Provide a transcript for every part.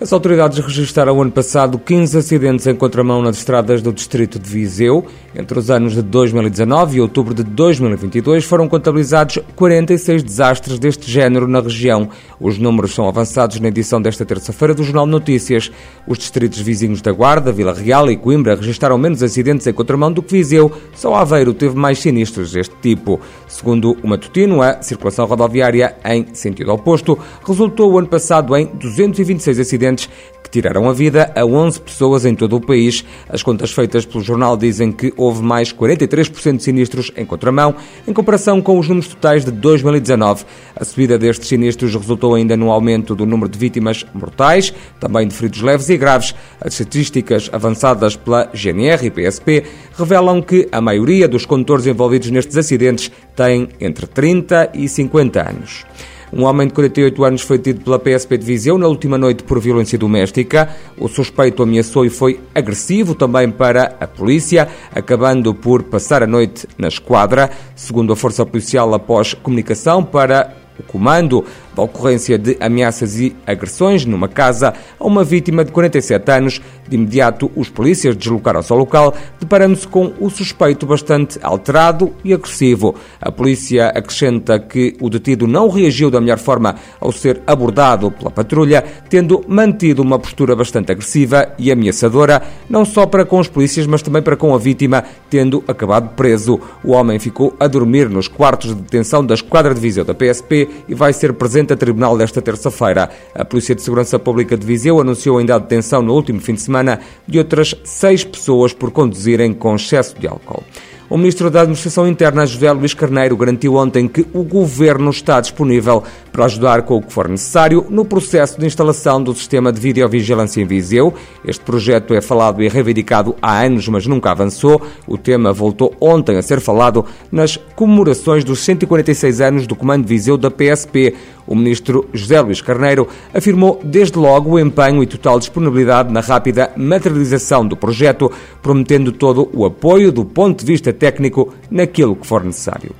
As autoridades registraram ano passado 15 acidentes em contramão nas estradas do distrito de Viseu. Entre os anos de 2019 e outubro de 2022 foram contabilizados 46 desastres deste género na região. Os números são avançados na edição desta terça-feira do Jornal Notícias. Os distritos vizinhos da Guarda, Vila Real e Coimbra registraram menos acidentes em contramão do que Viseu. Só Aveiro teve mais sinistros deste tipo. Segundo o matutino, a circulação rodoviária em sentido oposto resultou o ano passado em 226 acidentes que tiraram a vida a 11 pessoas em todo o país. As contas feitas pelo jornal dizem que houve mais 43% de sinistros em contramão, em comparação com os números totais de 2019. A subida destes sinistros resultou ainda no aumento do número de vítimas mortais, também de feridos leves e graves. As estatísticas avançadas pela GNR e PSP revelam que a maioria dos condutores envolvidos nestes acidentes têm entre 30 e 50 anos. Um homem de 48 anos foi detido pela PSP de Viseu na última noite por violência doméstica. O suspeito ameaçou e foi agressivo também para a polícia, acabando por passar a noite na esquadra. Segundo a Força Policial, após comunicação para o comando da ocorrência de ameaças e agressões numa casa a uma vítima de 47 anos. De imediato, os polícias deslocaram-se ao local, deparando-se com o suspeito bastante alterado e agressivo. A polícia acrescenta que o detido não reagiu da melhor forma ao ser abordado pela patrulha, tendo mantido uma postura bastante agressiva e ameaçadora, não só para com os polícias, mas também para com a vítima, tendo acabado preso. O homem ficou a dormir nos quartos de detenção da Esquadra de Viseu da PSP e vai ser presente a tribunal desta terça-feira. A Polícia de Segurança Pública de Viseu anunciou ainda a detenção no último fim de semana de outras seis pessoas por conduzirem com excesso de álcool. O Ministro da Administração Interna, José Luís Carneiro, garantiu ontem que o Governo está disponível para ajudar com o que for necessário no processo de instalação do sistema de videovigilância em Viseu. Este projeto é falado e reivindicado há anos, mas nunca avançou. O tema voltou ontem a ser falado nas comemorações dos 146 anos do Comando Viseu da PSP. O Ministro José Luís Carneiro afirmou desde logo o empenho e total disponibilidade na rápida materialização do projeto, prometendo todo o apoio do ponto de vista técnico naquilo que for necessário.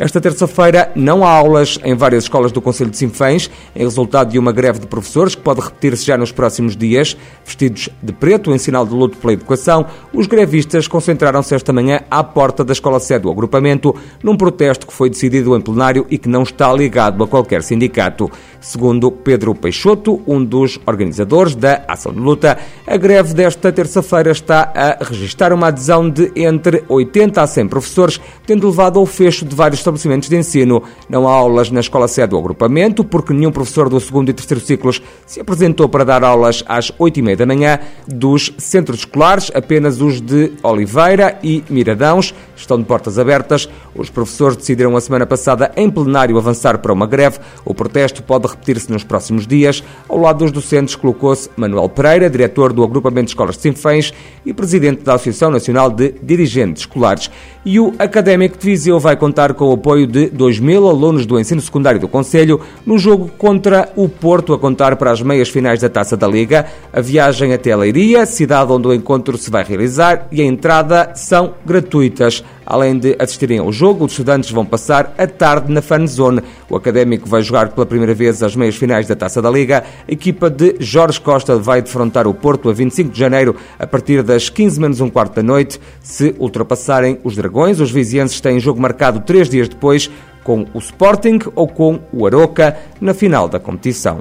Esta terça-feira não há aulas em várias escolas do Conselho de Sinfãs, em resultado de uma greve de professores que pode repetir-se já nos próximos dias. Vestidos de preto, em sinal de luto pela educação, os grevistas concentraram-se esta manhã à porta da escola sede do agrupamento, num protesto que foi decidido em plenário e que não está ligado a qualquer sindicato. Segundo Pedro Peixoto, um dos organizadores da ação de luta, a greve desta terça-feira está a registrar uma adesão de entre 80 a 100 professores, tendo levado ao fecho de vários estabelecimentos de ensino. Não há aulas na escola sede do agrupamento, porque nenhum professor do segundo e terceiro ciclos se apresentou para dar aulas às oito e meia da manhã. Dos centros escolares, apenas os de Oliveira e Miradãos estão de portas abertas. Os professores decidiram a semana passada em plenário avançar para uma greve. O protesto pode repetir-se nos próximos dias. Ao lado dos docentes colocou-se Manuel Pereira, diretor do Agrupamento de Escolas de Sinfãs e presidente da Associação Nacional de Dirigentes Escolares. E o Académico de Viseu vai contar com o apoio de 2 mil alunos do ensino secundário do Conselho no jogo contra o Porto, a contar para as meias finais da Taça da Liga. A viagem até Leiria, cidade onde o encontro se vai realizar, e a entrada são gratuitas. Além de assistirem ao jogo, os estudantes vão passar a tarde na Fan Zone. O Académico vai jogar pela primeira vez as meias finais da Taça da Liga. A equipa de Jorge Costa vai defrontar o Porto a 25 de janeiro, a partir das 15 menos um quarto da noite. Se ultrapassarem os Dragões, os vizienses têm jogo marcado três dias depois, com o Sporting ou com o Aroca, na final da competição.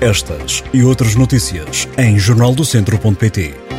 Estas e outras notícias em jornaldocentro.pt